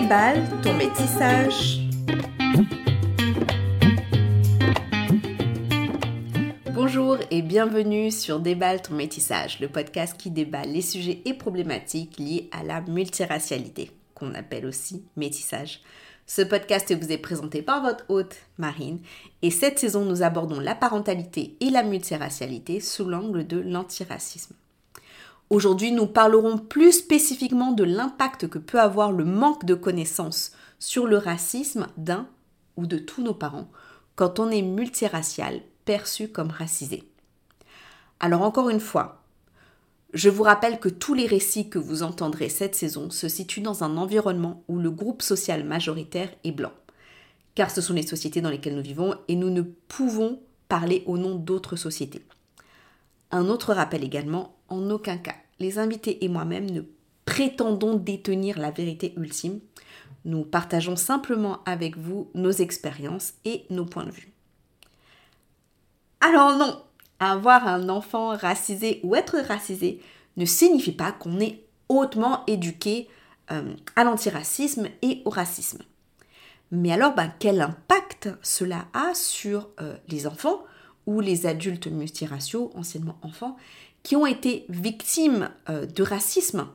Déballe ton métissage. Bonjour et bienvenue sur Déballe ton métissage, le podcast qui déballe les sujets et problématiques liés à la multiracialité, qu'on appelle aussi métissage. Ce podcast vous est présenté par votre hôte Marine et cette saison nous abordons la parentalité et la multiracialité sous l'angle de l'antiracisme. Aujourd'hui, nous parlerons plus spécifiquement de l'impact que peut avoir le manque de connaissances sur le racisme d'un ou de tous nos parents quand on est multiracial, perçu comme racisé. Alors encore une fois, je vous rappelle que tous les récits que vous entendrez cette saison se situent dans un environnement où le groupe social majoritaire est blanc. Car ce sont les sociétés dans lesquelles nous vivons et nous ne pouvons parler au nom d'autres sociétés. Un autre rappel également, en aucun cas les invités et moi-même ne prétendons détenir la vérité ultime. Nous partageons simplement avec vous nos expériences et nos points de vue. Alors non, avoir un enfant racisé ou être racisé ne signifie pas qu'on est hautement éduqué euh, à l'antiracisme et au racisme. Mais alors, ben, quel impact cela a sur euh, les enfants ou les adultes multiraciaux, anciennement enfants, qui ont été victimes euh, de racisme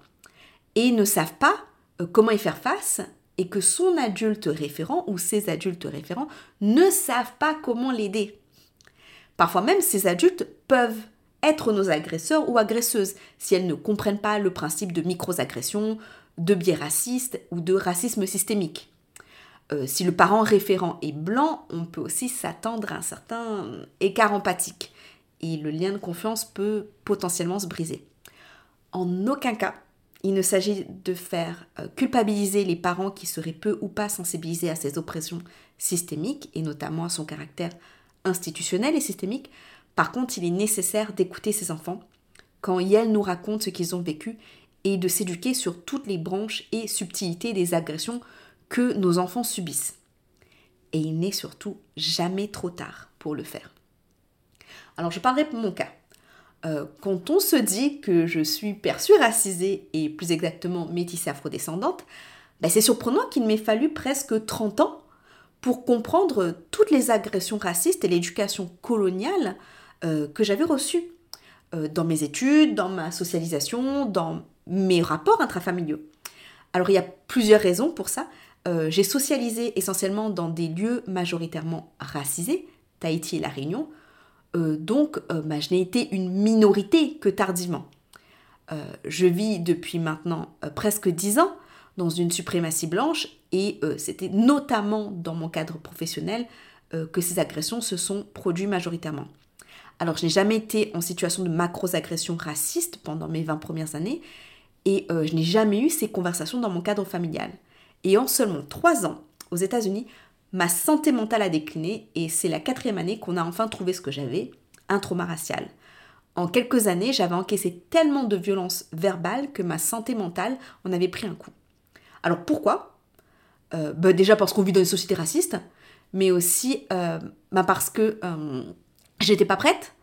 et ne savent pas euh, comment y faire face et que son adulte référent ou ses adultes référents ne savent pas comment l'aider. Parfois même, ces adultes peuvent être nos agresseurs ou agresseuses si elles ne comprennent pas le principe de micro-agression, de biais raciste ou de racisme systémique. Euh, si le parent référent est blanc, on peut aussi s'attendre à un certain écart empathique et le lien de confiance peut potentiellement se briser. En aucun cas, il ne s'agit de faire euh, culpabiliser les parents qui seraient peu ou pas sensibilisés à ces oppressions systémiques et notamment à son caractère institutionnel et systémique. Par contre, il est nécessaire d'écouter ces enfants quand ils nous racontent ce qu'ils ont vécu et de s'éduquer sur toutes les branches et subtilités des agressions que nos enfants subissent. Et il n'est surtout jamais trop tard pour le faire. Alors je parlerai pour mon cas. Euh, quand on se dit que je suis perçue racisée et plus exactement métissée afrodescendante, ben c'est surprenant qu'il m'ait fallu presque 30 ans pour comprendre toutes les agressions racistes et l'éducation coloniale euh, que j'avais reçues euh, dans mes études, dans ma socialisation, dans mes rapports intrafamiliaux. Alors il y a plusieurs raisons pour ça. J'ai socialisé essentiellement dans des lieux majoritairement racisés, Tahiti et La Réunion, euh, donc, euh, bah, je n'ai été une minorité que tardivement. Euh, je vis depuis maintenant presque dix ans dans une suprématie blanche et c'était notamment dans mon cadre professionnel que ces agressions se sont produites majoritairement. Alors, je n'ai jamais été en situation de macro-agression raciste pendant mes 20 premières années et je n'ai jamais eu ces conversations dans mon cadre familial. Et en seulement trois ans, aux États-Unis, ma santé mentale a décliné et c'est la quatrième année qu'on a enfin trouvé ce que j'avais, un trauma racial. En quelques années, j'avais encaissé tellement de violences verbales que ma santé mentale en avait pris un coup. Alors pourquoi? Euh, bah, Déjà parce qu'on vit dans une société raciste, mais aussi euh, bah, parce que euh, j'étais pas prête.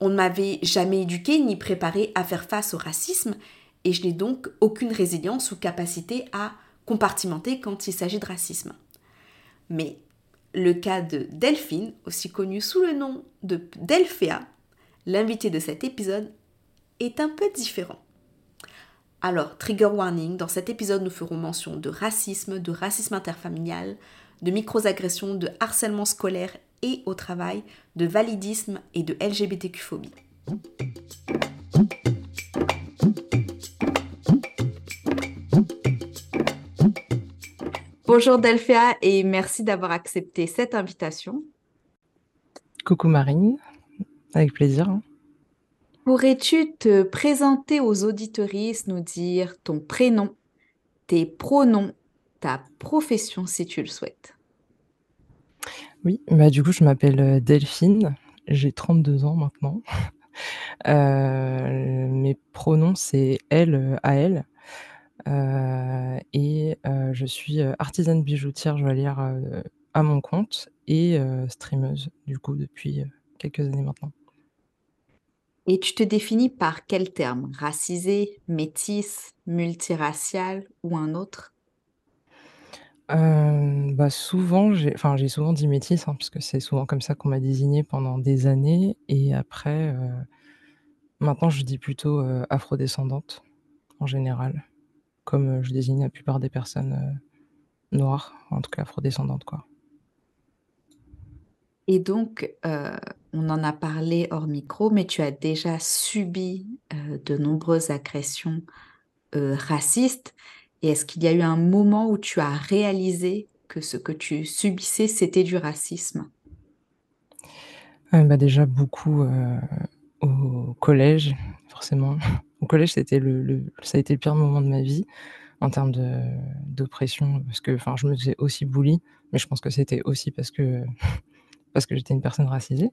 On ne m'avait jamais éduquée ni préparée à faire face au racisme et je n'ai donc aucune résilience ou capacité à compartimenter quand il s'agit de racisme. Mais le cas de Delphine, aussi connue sous le nom de Delphéa, l'invité de cet épisode, est un peu différent. Alors, trigger warning, dans cet épisode, nous ferons mention de racisme, de racisme interfamilial, de microagressions, de harcèlement scolaire et au travail, de validisme et de LGBTQ-phobie. Bonjour Delphia et merci d'avoir accepté cette invitation. Coucou Marine, avec plaisir. Pourrais-tu te présenter aux auditoristes, nous dire ton prénom, tes pronoms, ta profession si tu le souhaites? Oui, bah du coup je m'appelle euh, Delphine, j'ai 32 ans maintenant. Euh, mes pronoms c'est elle, à elle. Euh, et euh, je suis euh, artisane bijoutière joaillière à mon compte et streameuse du coup depuis quelques années maintenant. Et tu te définis par quel terme? Racisé, métisse, multiracial ou un autre? Bah, souvent, j'ai enfin, j'ai souvent dit métisse, hein, puisque c'est souvent comme ça qu'on m'a désignée pendant des années. Et après, maintenant je dis plutôt, heu, afrodescendante, en général, comme, heu, je désigne la plupart des personnes, heu, noires, en tout cas afrodescendantes, quoi. Et donc, heu, on en a parlé hors micro, mais tu as déjà subi, de nombreuses agressions, racistes et est-ce qu'il y a eu un moment où tu as réalisé que ce que tu subissais, c'était du racisme? Bah, déjà beaucoup, au collège, forcément. Au collège, ça a été le pire moment de ma vie en termes d'oppression parce que, je me faisais aussi bully, mais je pense que c'était aussi parce que parce que j'étais une personne racisée.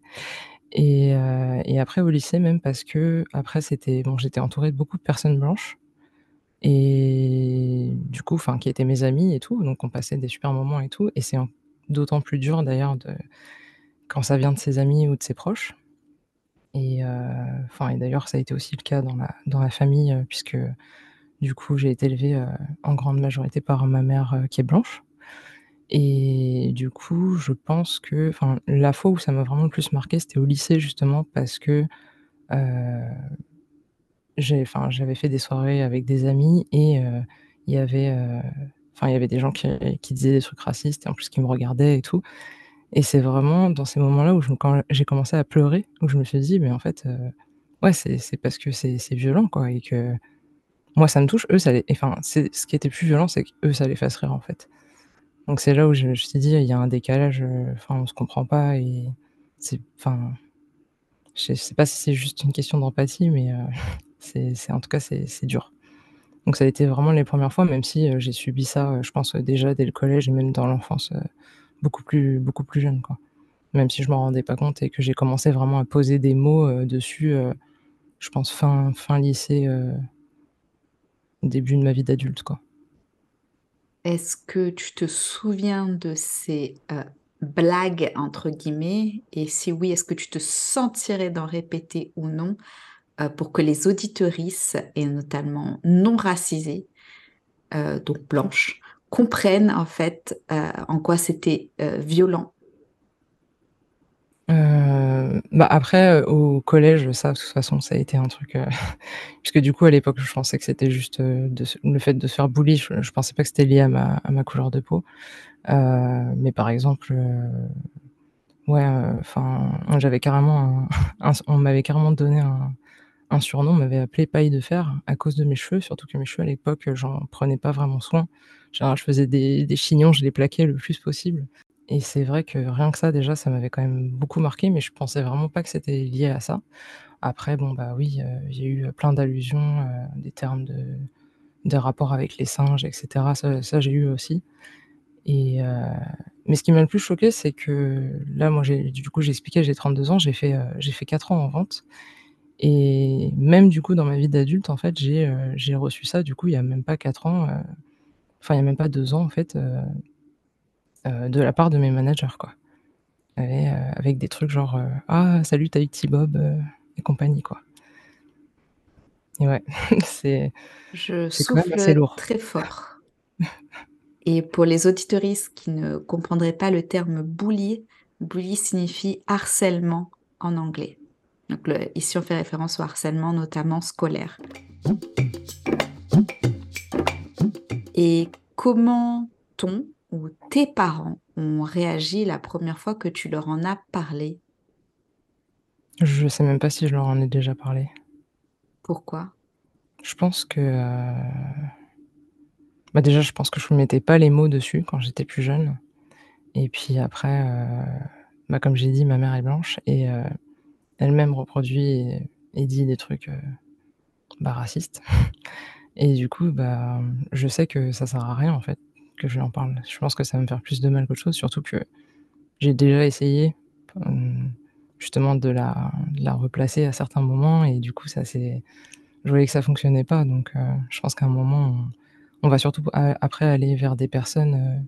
Et heu et après au lycée même parce qu'après c'était bon, j'étais entourée de beaucoup de personnes blanches. Et du coup, enfin, qui étaient mes amis et tout, donc on passait des super moments et tout. Et c'est d'autant plus dur d'ailleurs quand ça vient de ses amis ou de ses proches et enfin et d'ailleurs ça a été aussi le cas dans la dans la famille, heu, puisque du coup j'ai été élevée, heu, en grande majorité par ma mère, qui est blanche. Et du coup je pense que la fois où ça m'a vraiment le plus marquée, c'était au lycée justement parce que, j'avais fait des soirées avec des amis et il y avait, y avait des gens qui qui disaient des trucs racistes et en plus qui me regardaient et tout et c'est vraiment dans ces moments-là où j'ai commencé à pleurer, où je me suis dit: «Mais en fait, heu, ouais c'est parce que c'est violent quoi et que moi ça me touche, eux ça les» enfin ce qui était plus violent, c'est qu'eux ça les fasse rire en fait. Donc c'est là où je me suis dit: «Il y a un décalage, heu, enfin on se comprend pas et c'est» enfin, je sais pas si c'est juste une question d'empathie mais heu, c'est en tout cas c'est dur. Donc ça a été vraiment les premières fois même si, j'ai subi ça, je pense, déjà dès le collège et même dans l'enfance, beaucoup plus beaucoup plus jeune quoi. Même si je m'en rendais pas compte et que j'ai commencé vraiment à poser des mots, heu, dessus, heu, je pense fin fin lycée, heu début de ma vie d'adulte quoi. Est-ce que tu te souviens de ces, «blagues» entre guillemets? Et si oui, est-ce que tu te sentirais d'en répéter ou non, pour que les auditeurisses et notamment non racisées, heu, donc blanches, comprennent en fait, heu, en quoi c'était, heu, violent? Heu, bah, après, au collège, ça, de toute façon, ça a été un truc, puisque du coup, à l'époque, je pensais que c'était juste, le fait de se faire bully, je je pensais pas que c'était lié à ma couleur de peau. Mais par exemple, ouais, enfin, j'avais carrément on m'avait carrément donné un un surnom, m'avait appelé paille de fer à cause de mes cheveux, surtout que mes cheveux à l'époque, j'en prenais pas vraiment soin. En général, je faisais des chignons, je les plaquais le plus possible et c'est vrai que rien que ça déjà, ça m'avait quand même beaucoup marqué, mais je pensais vraiment pas que c'était lié à ça. Après bon, bah, oui, heu, il y a eu plein d'allusions, heu, des termes de des rapports avec les singes et cetera, ça j'ai eu aussi heu, mais ce qui m'a le plus choqué, c'est que là, moi, du coup, j'ai expliqué, j'ai 32 ans, j'ai fait, heu, j'ai fait 4 ans en vente et même du coup, dans ma vie d'adulte, en fait, j'ai, j'ai reçu ça, du coup, il y a même pas 4 ans, heu, enfin, il y a même pas 2 ans, en fait, heu heu, de la part de mes managers, quoi. Et heu, avec des trucs genre, «Ah salut, tu as eu Petit Bob?» heu et compagnie, quoi. Et ouais, c'est Je même assez souffle lourd. très fort. Et pour les auditeurisses qui ne comprendraient pas le terme bully, bully signifie harcèlement en anglais. Donc le ici on fait référence au harcèlement notamment scolaire. Et comment ton ou tes parents ont réagi la première fois que tu leur en as parlé? Je sais même pas si je leur en ai déjà parlé. Pourquoi? Je pense que, heu, bah, déjà, je pense que je mettais pas les mots dessus quand j'étais plus jeune et puis après, heu, bah, comme j'ai dit, ma mère est blanche et heu, elle-même reproduit et dit des trucs, heu, bah, racistes et du coup, bah, je sais que ça sert à rien, en fait, que je lui en parle. Je pense que ça va me faire plus de mal qu'autre chose, surtout que j'ai déjà essayé, hem, justement de la de la replacer à certains moments et du coup, ça c'est je voyais que ça fonctionnait pas donc heu, je pense qu'à un moment, on va surtout après aller vers des personnes, heu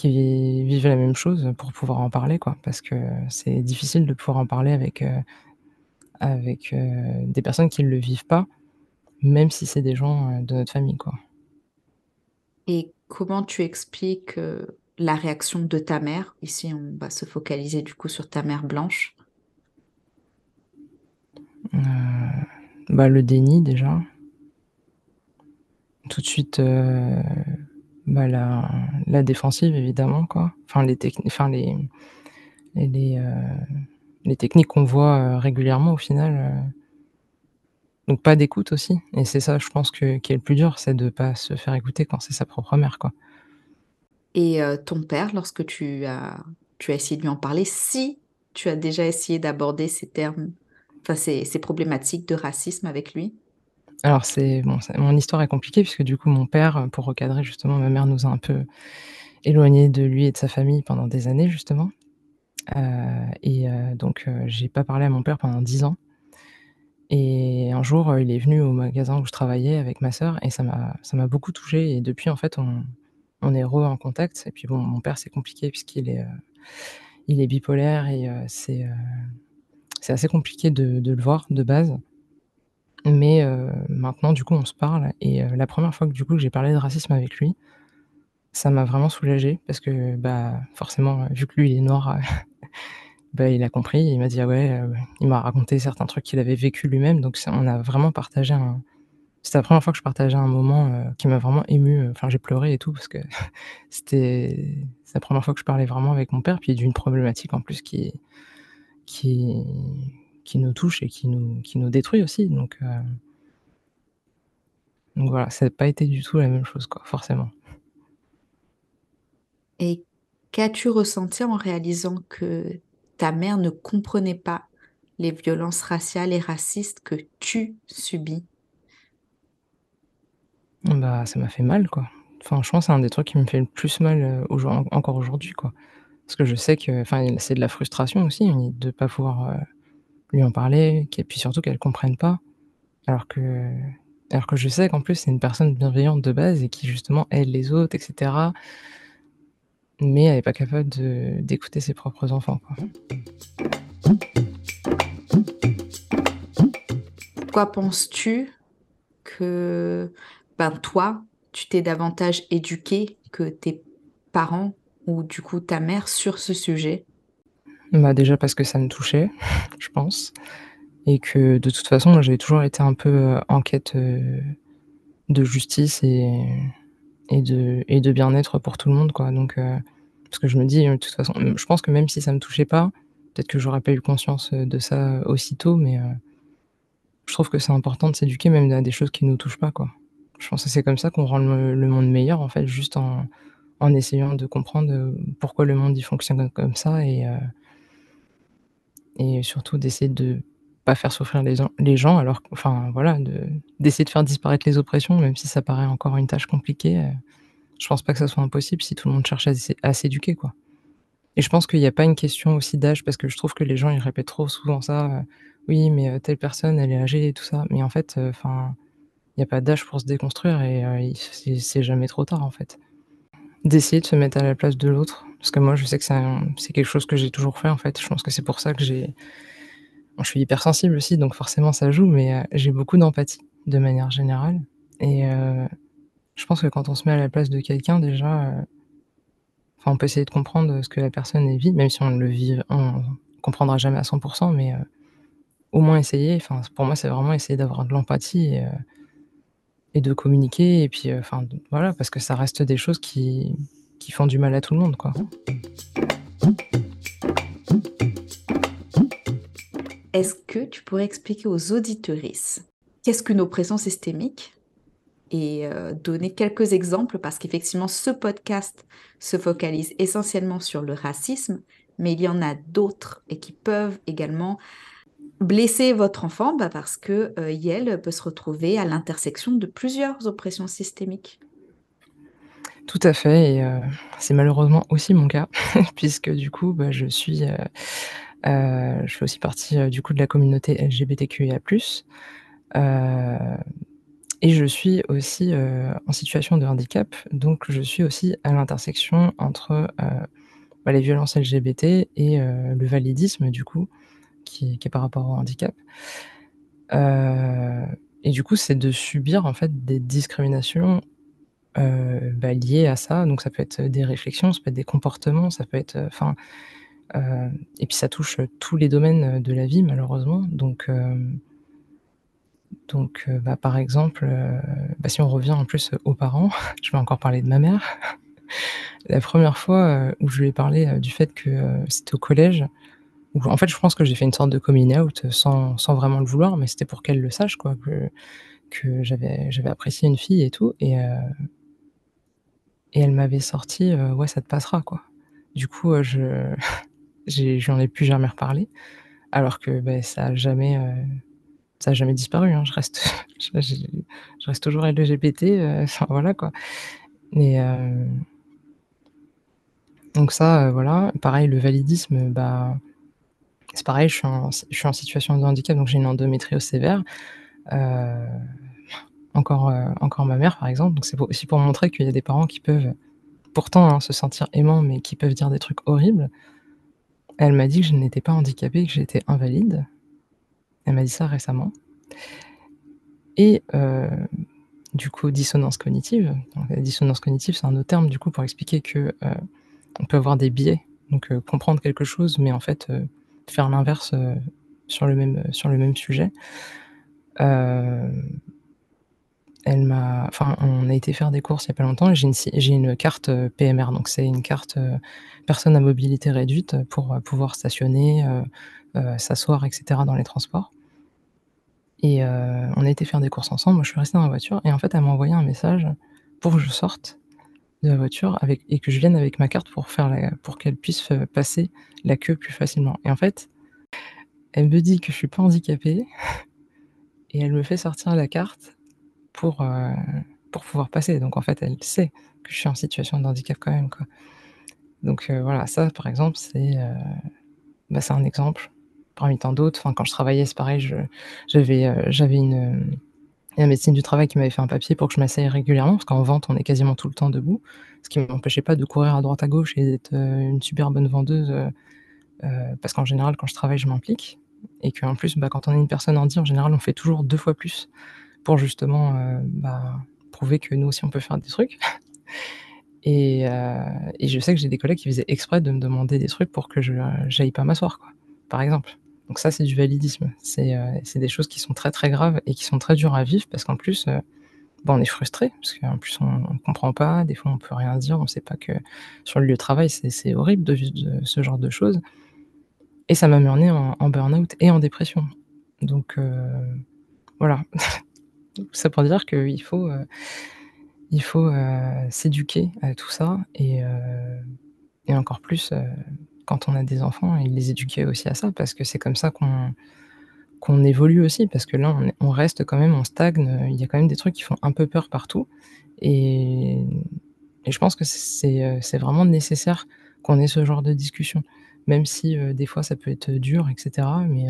qui vivent la même chose pour pouvoir en parler, quoi. Parce que c'est difficile de pouvoir en parler avec, heu, avec, heu, des personnes qui le vivent pas, même si c'est des gens, heu, de notre famille, quoi. Et Comment tu expliques, la réaction de ta mère? Ici, on va se focaliser du coup sur ta mère blanche. Bah, le déni déjà. Tout de suite, bah, la défensive évidemment quoi. Enfin les enfin les les, les techniques qu'on voit, heu, régulièrement au final, heu donc pas d'écoute aussi et c'est ça je pense que qui est le plus dur, c'est de pas se faire écouter quand c'est sa propre mère, quoi. Et ton père, lorsque tu as tu as essayé de lui en parler, si tu as déjà essayé d'aborder ces termes, enfin ces ces problématiques de racisme avec lui? Alors c'est mon histoire est compliquée puisque du coup mon père, pour recadrer justement ma mère nous a un peu éloignés de lui et de sa famille pendant des années justement. Heu et heu, donc j'ai pas parlé à mon père pendant 10 ans. Et un jour, il est venu au magasin où je travaillais avec ma sœur et ça m'a beaucoup touchée et depuis en fait on est re en contact et puis bon, mon père c'est compliqué puisqu'il est, bipolaire et c'est, assez compliqué de le voir de base. Mais heu, maintenant du coup on se parle et heu, la 1re fois que du coup j'ai parlé de racisme avec lui, ça m'a vraiment soulagée parce que, bah, forcément, vu que lui il est noir, bah, il a compris, il m'a dit: «Ah ouais», il m'a raconté certains trucs qu'il avait vécu lui-même. Donc on a vraiment partagé un c'était la 1re fois que je partageais un moment, qui m'a vraiment émue, enfin j'ai pleuré et tout parce que c'était la 1re fois que je parlais vraiment avec mon père, puis d'une problématique en plus qui qui nous touche et qui nous qui nous détruit aussi donc heu donc voilà, ça a pas été du tout la même chose quoi, forcément. Et qu'as-tu ressenti en réalisant que ta mère ne comprenait pas les violences raciales et racistes que tu subis? Bah, ça m'a fait mal quoi. Enfin je pense c'est un des trucs qui me fait le plus mal, aujour encore aujourd'hui quoi. Parce que je sais que enfin c'est de la frustration aussi de pas pouvoir, heu, lui en parler et puis surtout qu'elle comprenne pas. Alors que alors que je sais qu'en plus c'est une personne bienveillante de base et qui justement aide les autres et cetera. Mais elle est pas capable d'écouter ses propres enfants quoi. Pourquoi penses-tu que, ben, toi, tu t'es davantage éduquée que tes parents ou du coup ta mère sur ce sujet? Bah, déjà parce que ça me touchait, je pense et que de toute façon j'avais toujours été un peu, heu, en quête, heu, de justice et de et de bien-être pour tout le monde quoi donc heu, parce que je me dis, de toute façon, je pense que même si ça me touchait pas, peut-être que j'aurais pas eu conscience, de ça aussitôt mais je trouve que c'est important de s'éduquer même à des choses qui nous touchent pas quoi. Je pense que c'est comme ça qu'on rend le monde meilleur en fait, juste en en essayant de comprendre, pourquoi le monde il fonctionne comme ça et et surtout d'essayer de pas faire souffrir les gens alors enfin voilà de d'essayer de faire disparaître les oppressions même si ça paraît encore une tâche compliquée, heu, je pense pas que ça soit impossible si tout le monde cherche à s'é à s'éduquer quoi. Et je pense qu'il y a pas une question aussi d'âge parce que je trouve que les gens ils répètent trop souvent ça, heu: «Oui mais heu, telle personne elle est âgée et tout ça», mais en fait, enfin, il y a pas d'âge pour se déconstruire et c'est jamais trop tard en fait. D'essayer de se mettre à la place de l'autre, parce que moi je sais que c'est quelque chose que j'ai toujours fait en fait, je pense que c'est pour ça que j'ai je suis hypersensible aussi donc forcément ça joue mais heu, j'ai beaucoup d'empathie, de manière générale. Et heu, je pense que quand on se met à la place de quelqu'un déjà, enfin on peut essayer de comprendre ce que la personne vit, même si on le vit on comprendra jamais à 100 % mais au moins essayer, pour moi c'est vraiment essayer d'avoir de l'empathie et et de communiquer et puis, enfin voilà parce que ça reste des choses qui qui font du mal à tout le monde quoi. Est-ce que tu pourrais expliquer aux auditeurisses, qu'est-ce qu'une oppression systémique? Et heu, donner quelques exemples? Parce qu'effectivement ce podcast se focalise essentiellement sur le racisme, mais il y en a d'autres et qui peuvent également blesser votre enfant, bah, parce que, heu, Yael peut se retrouver à l'intersection de plusieurs oppressions systémiques. Tout à fait et heu, c'est malheureusement aussi mon cas puisque du coup, bah, je suis, heu, je fais aussi partie, du coup de la communauté LGBTQIA+, et je suis aussi, en situation de handicap donc je suis aussi à l'intersection entre, bah, les violences LGBT et le validisme du coup qui est par rapport au handicap. Et du coup c'est de subir en fait des discriminations, heu, bah, à ça. Donc ça peut être des réflexions, ça peut être des comportements, ça peut être, heu, enfin, heu et puis ça touche tous les domaines de la vie malheureusement. Donc hem donc bah, par exemple, bah, si on revient en plus aux parents, je vais encore parler de ma mère. La 1re fois, où je lui ai parlé, du fait que, c'était au collège, où en fait je pense que j'ai fait une sorte de coming out sans vraiment le vouloir, mais c'était pour qu'elle le sache quoi, que j'avais apprécié une fille et tout et et elle m'avait sorti, heu: «Ouais, ça te passera quoi». Du coup, heu, je j'ai je lui en ai plus jamais reparlé, alors que, beh, ça a jamais, a jamais disparu, hein. Je reste je reste toujours LGBT, enfin voilà quoi. Donc ça, voilà. Pareil le validisme, bah, c'est pareil, je suis en situation de handicap, donc j'ai une endométriose sévère. Heu, encore, heu, encore ma mère par exemple, donc c'est aussi pour montrer qu'il y a des parents qui peuvent pourtant, hein, se sentir aimants, mais qui peuvent dire des trucs horribles. Elle m'a dit que je n'étais pas handicapée, que j'étais invalide. Elle m'a dit ça récemment. Et heu, du coup, dissonance cognitive. La dissonance cognitive, c'est un autre terme du coup pour expliquer que, heu, on peut avoir des biais, donc comprendre quelque chose, mais en fait, faire l'inverse, sur le sur le même sujet. Elle m'a enfin, on a été faire des courses il y a pas longtemps j'ai une carte, heu, PMR, donc c'est une carte, heu, personne à mobilité réduite pour, heu, pouvoir stationner, s'asseoir et cetera dans les transports. Et on a été faire des courses ensemble, moi je suis restée dans la voiture et en fait elle m'a envoyé un message pour que je sorte de la voiture et que je vienne avec ma carte pour faire pour qu'elle puisse, passer la queue plus facilement et en fait, elle me dit que je suis pas handicapée et elle me fait sortir la carte pour, heu, pour pouvoir passer. Donc en fait, elle sait que je suis en situation de handicap quand même, quoi. Donc heu, voilà, ça par exemple, c'est, heu, bah, un exemple parmi tant d'autres. Enfin, quand je travaillais, c'est pareil, j'avais, heu, j'avais une, la médecine du travail qui m'avait fait un papier pour que je m'asseye régulièrement, parce qu'en vente, on est quasiment tout le temps debout. Ce qui m'empêchait pas de courir à droite à gauche et d'être, une super bonne vendeuse, parce qu'en général, quand je travaille, je m'implique et qu'en plus, bah, quand on est une personne handi, en général, on fait toujours 2 fois plus pour justement, heu, bah, prouver que nous aussi on peut faire des trucs. Et heu et je sais que j'ai des collègues qui faisaient exprès de me demander des trucs pour que je j'aille pas m'asseoir quoi, par exemple. Donc ça, c'est du validisme. C'est, c'est des choses qui sont très, très graves et qui sont très dures à vivre parce qu'en plus, bah, on est frustrés parce qu'en plus on on comprend pas, des fois on peut rien dire, on sait pas que sur le lieu de travail, c'est horrible de vivre ce genre de choses. Et ça m'a menée en burn-out et en dépression. Donc voilà. Ça pour dire qu'il faut, il faut, heu, s'éduquer à tout ça et et encore plus, quand on a des enfants et les éduquer aussi à ça parce que c'est comme ça qu'on qu'on évolue aussi. Parce que là, on est on reste quand même, on stagne, il y a quand même des trucs qui font un peu peur partout et je pense que c'est, vraiment nécessaire qu'on ait ce genre de discussion. Même si, des fois ça peut être dur et cetera, mais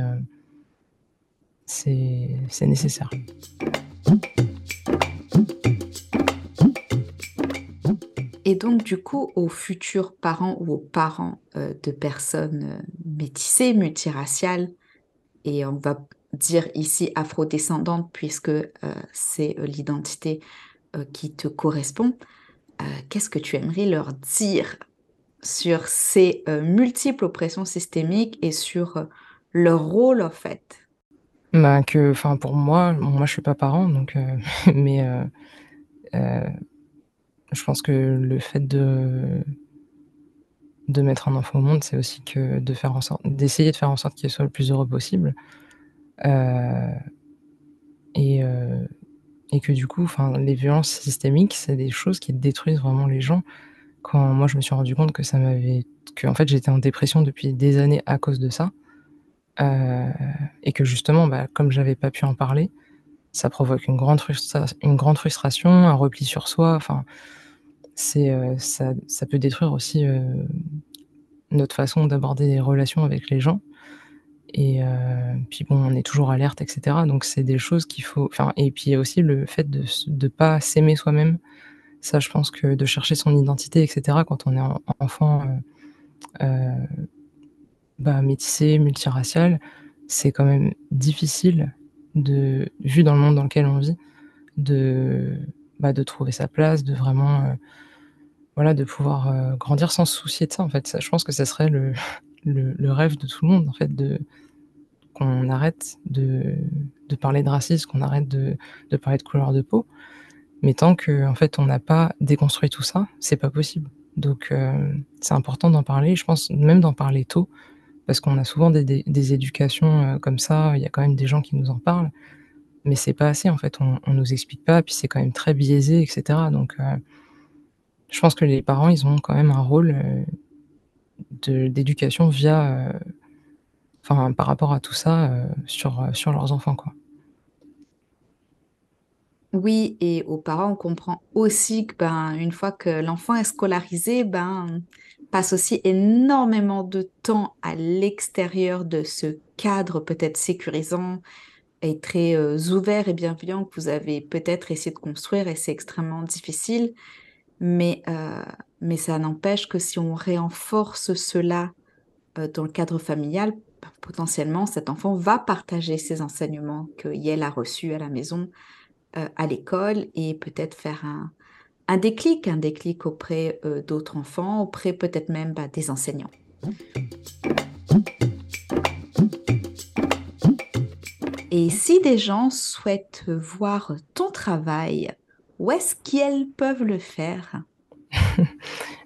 c'est nécessaire. Et donc du coup, aux futurs parents ou aux parents, heu, de personnes, heu, métissées, multiraciales et on va dire ici afro-descendantes puisque, heu, c'est, l'identité, qui te correspond. Qu'est-ce que tu aimerais leur dire sur ces, multiples oppressions systémiques et sur, leur rôle en fait? Bah, que pour moi, moi je suis pas parent donc heu, mais heu heu, je pense que le fait de mettre un enfant au monde, c'est aussi que de faire en sorte d'essayer de faire en sorte qu'il soit le plus heureux possible. Et que du coup, enfin, les violences systémiques, c'est des choses qui détruisent vraiment les gens. Quand moi je me suis rendu compte que ça m'avait qu'en fait j'étais en dépression depuis des années à cause de ça, heu et que justement, bah, comme j'avais pas pu en parler, ça provoque une grande frustration, un repli sur soi, enfin, c'est, heu, ça ça peut détruire aussi, heu, notre façon d'aborder les relations avec les gens. Et puis bon, on est toujours alerte et cetera, donc c'est des choses qu'il faut enfin et puis il y a aussi le fait de de pas s'aimer soi-même. Ça, je pense que de chercher son identité et cetera quand on est en enfant, bah, métissé, multiracial, c'est quand même difficile de vu dans le monde dans lequel on vit, de bah, de trouver sa place, de vraiment, voilà, de pouvoir, grandir sans se soucier de ça, en fait. Ça, je pense que ça serait le le rêve de tout le monde, en fait, de qu'on arrête de de parler de racisme, qu'on arrête de de parler de couleur de peau. Mais tant qu'en fait, on n'a pas déconstruit tout ça, c'est pas possible. Donc c'est important d'en parler, je pense même d'en parler tôt, parce qu'on a souvent des éducations, comme ça, il y a quand même des gens qui nous en parlent, mais c'est pas assez, en fait, on on nous explique pas, puis c'est quand même très biaisé et cetera. Donc je pense que les parents, ils ont quand même un rôle, de d'éducation via, enfin, par rapport à tout ça, sur, sur leurs enfants, quoi. Oui et aux parents, on comprend aussi que, ben, une fois que l'enfant est scolarisé, ben, passe aussi énormément de temps à l'extérieur de ce cadre peut-être sécurisant et très, heu, ouvert et bienveillant que vous avez peut-être essayé de construire et c'est extrêmement difficile. Mais, heu, mais ça n'empêche que si on renforce cela, heu, dans le cadre familial, ben, potentiellement cet enfant va partager ces enseignements qu'Yael a reçus à la maison, heu, à l'école et peut-être faire un un déclic, un déclic auprès, heu, d'autres enfants, auprès peut-être même, bah, des enseignants. Et si des gens souhaitent voir ton travail, où est-ce qu'ils peuvent le faire?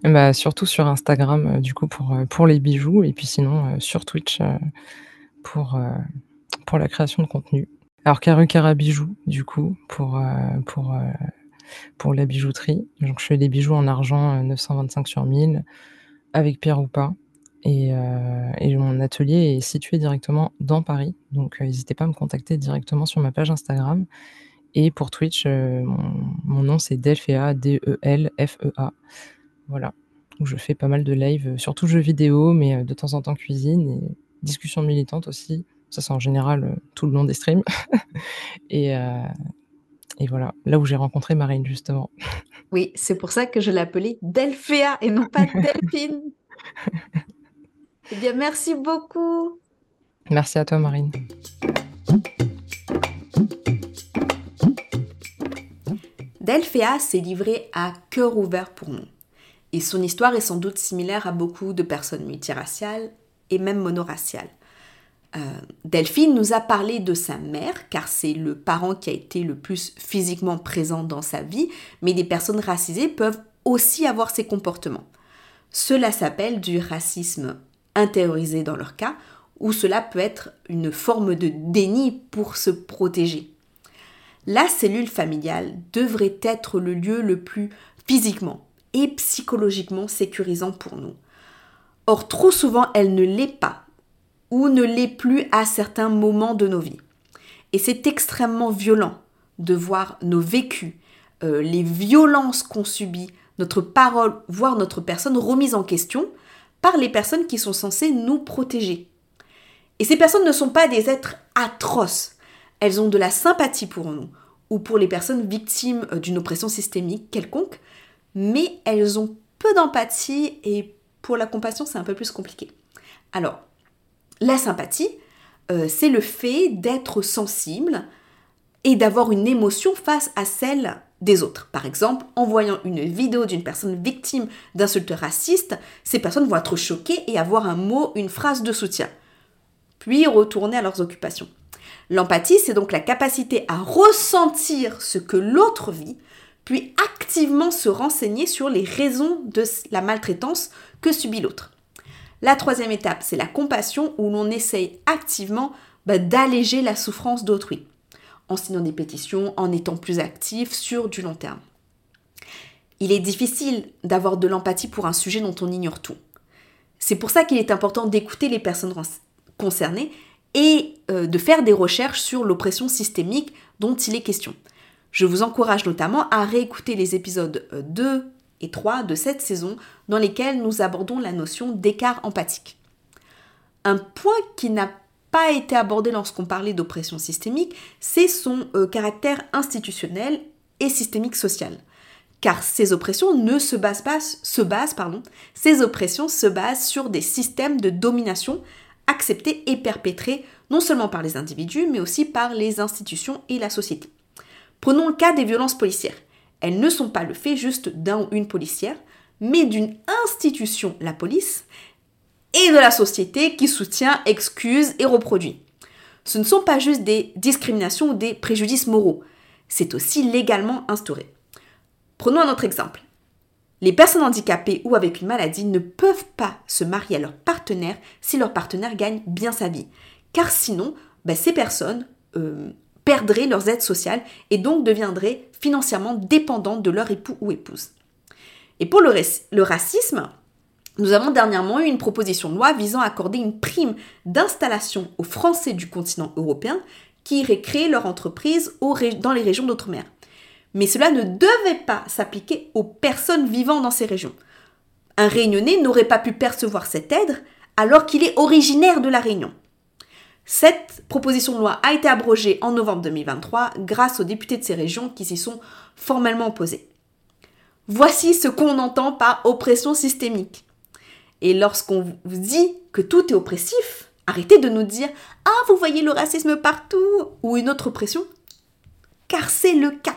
Bah, surtout sur Instagram, heu, du coup pour, pour les bijoux et puis sinon, sur Twitch, pour, pour la création de contenu. Alors Karukara Bijoux, du coup, pour, heu, pour, la bijouterie. Donc je fais des bijoux en argent, heu, 925 sur 1000 avec pierre ou pas et mon atelier est situé directement dans Paris. Donc n'hésitez pas à me contacter directement sur ma page Instagram et pour Twitch, mon nom c'est Delféa, D-E-L-F-E-A. Voilà, je fais pas mal de live, surtout jeux vidéo, mais de temps en temps cuisine et discussions militantes aussi. Ça, c'est en général, heu, tout le long des streams et heu et voilà, là où j'ai rencontré Marine justement. Oui, c'est pour ça que je l'appelais Delféa et non pas Delphine. Eh bien, merci beaucoup. Merci à toi Marine. Delphéa s'est livrée à cœur ouvert pour nous. Et son histoire est sans doute similaire à beaucoup de personnes multiraciales et même monoraciales. Euh, Delphine nous a parlé de sa mère, car c'est le parent qui a été le plus physiquement présent dans sa vie, mais des personnes racisées peuvent aussi avoir ces comportements. Cela s'appelle du racisme intériorisé dans leur cas, ou cela peut être une forme de déni pour se protéger. La cellule familiale devrait être le lieu le plus physiquement et psychologiquement sécurisant pour nous. Or, trop souvent, elle ne l'est pas ou ne l'est plus à certains moments de nos vies. Et c'est extrêmement violent de voir nos vécus, euh, les violences qu'on subit, notre parole, voire notre personne remise en question par les personnes qui sont censées nous protéger. Et ces personnes ne sont pas des êtres atroces. Elles ont de la sympathie pour nous ou pour les personnes victimes euh, d'une oppression systémique quelconque, mais elles ont peu d'empathie et pour la compassion, c'est un peu plus compliqué. Alors, la sympathie, euh, c'est le fait d'être sensible et d'avoir une émotion face à celle des autres. Par exemple, en voyant une vidéo d'une personne victime d'insultes racistes, ces personnes vont être choquées et avoir un mot, une phrase de soutien, puis retourner à leurs occupations. L'empathie, c'est donc la capacité à ressentir ce que l'autre vit, puis activement se renseigner sur les raisons de la maltraitance que subit l'autre. La troisième étape, c'est la compassion où l'on essaye activement bah, d'alléger la souffrance d'autrui, en signant des pétitions, en étant plus actif sur du long terme. Il est difficile d'avoir de l'empathie pour un sujet dont on ignore tout. C'est pour ça qu'il est important d'écouter les personnes concernées et euh, de faire des recherches sur l'oppression systémique dont il est question. Je vous encourage notamment à réécouter les épisodes 2 euh, et 3 de cette saison dans lesquels nous abordons la notion d'écart empathique. Un point qui n'a pas été abordé lorsqu'on parlait d'oppression systémique, c'est son euh, caractère institutionnel et systémique social. Car ces oppressions ne se basent pas, ces oppressions se basent sur des systèmes de domination acceptés et perpétrés non seulement par les individus, mais aussi par les institutions et la société. Prenons le cas des violences policières. Elles ne sont pas le fait juste d'un ou une policière, mais d'une institution, la police, et de la société qui soutient, excuse et reproduit. Ce ne sont pas juste des discriminations ou des préjudices moraux, c'est aussi légalement instauré. Prenons un autre exemple. Les personnes handicapées ou avec une maladie ne peuvent pas se marier à leur partenaire si leur partenaire gagne bien sa vie. Car sinon, ben, ces personnes euh, perdraient leurs aides sociales et donc deviendraient financièrement dépendantes de leur époux ou épouse. Et pour le, racisme, nous avons dernièrement eu une proposition de loi visant à accorder une prime d'installation aux Français du continent européen qui iraient créer leur entreprise dans les régions d'outre-mer. Mais cela ne devait pas s'appliquer aux personnes vivant dans ces régions. Un réunionnais n'aurait pas pu percevoir cette aide alors qu'il est originaire de la Réunion. Cette proposition de loi a été abrogée en novembre 2023 grâce aux députés de ces régions qui s'y sont formellement opposés. Voici ce qu'on entend par oppression systémique. Et lorsqu'on vous dit que tout est oppressif, arrêtez de nous dire Ah, vous voyez le racisme partout ou une autre oppression, car c'est le cas.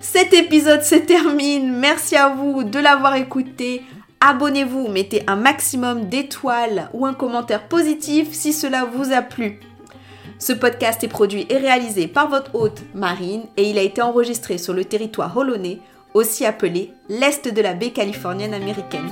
Cet épisode se termine. Merci à vous de l'avoir écouté. Abonnez-vous, mettez un maximum d'étoiles ou un commentaire positif si cela vous a plu. Ce podcast est produit et réalisé par votre hôte Marine et il a été enregistré sur le territoire holonnais, aussi appelé l'Est de la baie californienne américaine.